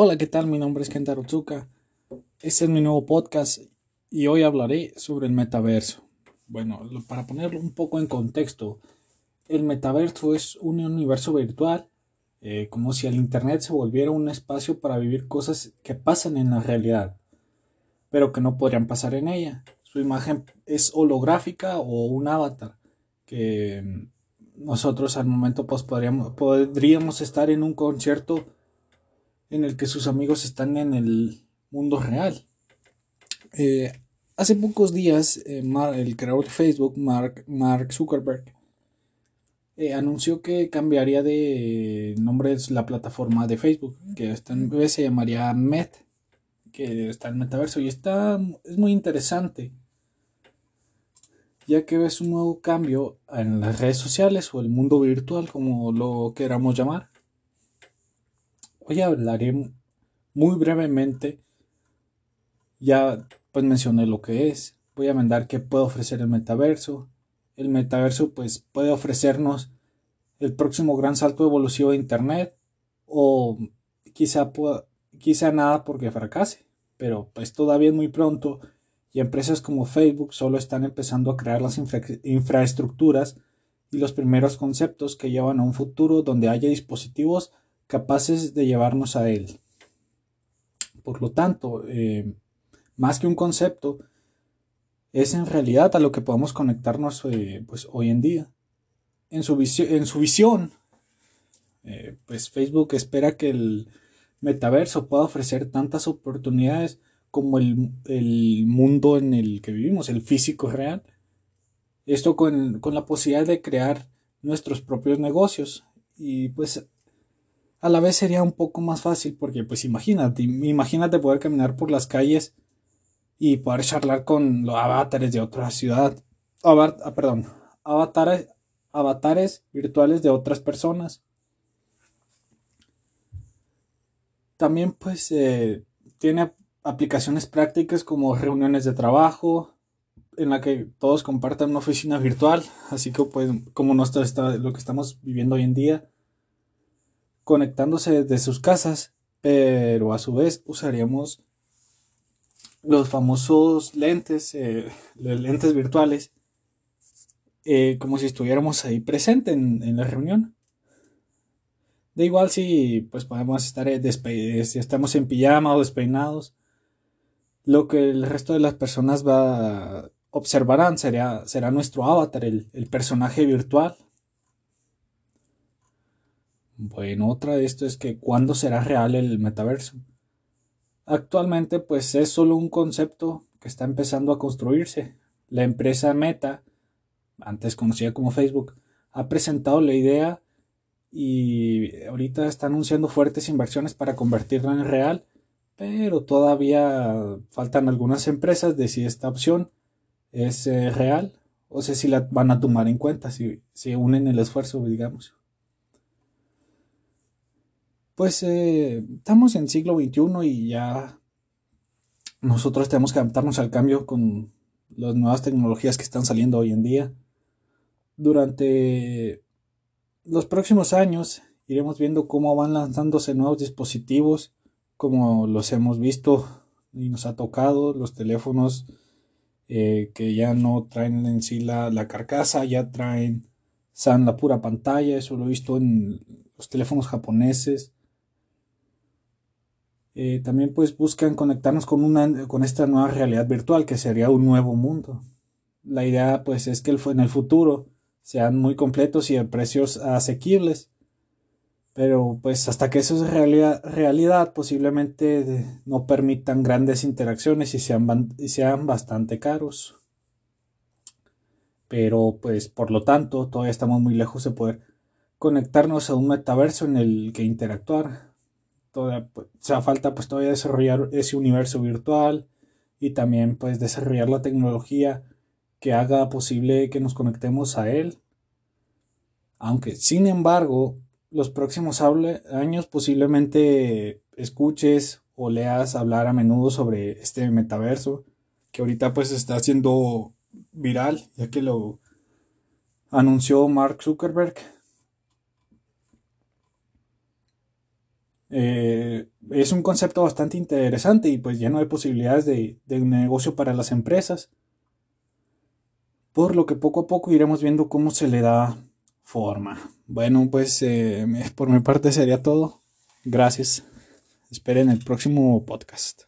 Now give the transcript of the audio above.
Hola, ¿qué tal? Mi nombre es Kentaro Tsuka. Este es mi nuevo podcast y hoy hablaré sobre el metaverso. Bueno, para ponerlo un poco en contexto, el metaverso es un universo virtual, eh, como si el Internet se volviera un espacio para vivir cosas que pasan en la realidad, pero que no podrían pasar en ella. Su imagen es holográfica o un avatar, que mm, nosotros al momento pues, podríamos, podríamos estar en un concierto en el que sus amigos están en el mundo real. Eh, hace pocos días, eh, el creador de Facebook, Mark, Mark Zuckerberg, eh, anunció que cambiaría de nombre la plataforma de Facebook, que esta vez se llamaría Met, que está en metaverso, y está, es muy interesante, ya que es un nuevo cambio en las redes sociales o el mundo virtual, como lo queramos llamar. Hoy hablaré muy brevemente, ya pues mencioné lo que es, voy a mandar qué puede ofrecer el metaverso. El metaverso pues puede ofrecernos el próximo gran salto evolutivo de Internet o quizá, quizá nada porque fracase, pero pues todavía es muy pronto y empresas como Facebook solo están empezando a crear las infraestructuras y los primeros conceptos que llevan a un futuro donde haya dispositivos capaces de llevarnos a él. Por lo tanto, eh, más que un concepto, es en realidad a lo que podemos conectarnos eh, pues, hoy en día. En su, visión, eh, pues Facebook espera que el metaverso pueda ofrecer tantas oportunidades como el, el, mundo en el que vivimos, el físico real. Esto con, con la posibilidad de crear nuestros propios negocios. Y pues a la vez sería un poco más fácil porque pues imagínate, imagínate poder caminar por las calles y poder charlar con los avatares de otra ciudad, ah, perdón, avatares, avatares virtuales de otras personas. También pues eh, tiene aplicaciones prácticas como reuniones de trabajo, en la que todos compartan una oficina virtual, así que pues como no está lo que estamos viviendo hoy en día conectándose desde sus casas, pero a su vez usaríamos los famosos lentes, eh, los lentes virtuales, eh, como si estuviéramos ahí presente en, la reunión. Da igual si pues podemos estar eh, si estamos en pijama o despeinados. Lo que el resto de las personas va observarán será, será nuestro avatar, el personaje virtual bueno, otra de esto es que ¿cuándo será real el metaverso? Actualmente pues es solo un concepto que está empezando a construirse. La empresa Meta, antes conocida como Facebook, ha presentado la idea y ahorita está anunciando fuertes inversiones para convertirla en real, pero todavía faltan algunas empresas de si esta opción es eh, real o sé si la van a tomar en cuenta, si, si unen el esfuerzo, digamos pues eh, estamos en siglo XXI y ya nosotros tenemos que adaptarnos al cambio con las nuevas tecnologías que están saliendo hoy en día. Durante los próximos años iremos viendo cómo van lanzándose nuevos dispositivos, como los hemos visto y nos ha tocado, los teléfonos eh, que ya no traen en sí la, la carcasa, ya traen la pura pantalla, eso lo he visto en los teléfonos japoneses eh, también pues buscan conectarnos con, una, con esta nueva realidad virtual que sería un nuevo mundo. La idea pues es que en el futuro sean muy completos y a precios asequibles. Pero pues hasta que eso es realidad, realidad posiblemente no permitan grandes interacciones y sean, y sean bastante caros. Pero pues por lo tanto todavía estamos muy lejos de poder conectarnos a un metaverso en el que interactuar toda, pues, sea falta pues todavía desarrollar ese universo virtual y también pues desarrollar la tecnología que haga posible que nos conectemos a él. Aunque, sin embargo, los próximos años posiblemente escuches o leas hablar a menudo sobre este metaverso que ahorita pues está haciendo viral ya que lo anunció Mark Zuckerberg Eh, es un concepto bastante interesante y pues lleno de posibilidades de, de negocio para las empresas. Por lo que poco a poco iremos viendo cómo se le da forma. Bueno, pues eh, por mi parte sería todo. Gracias. Esperen el próximo podcast.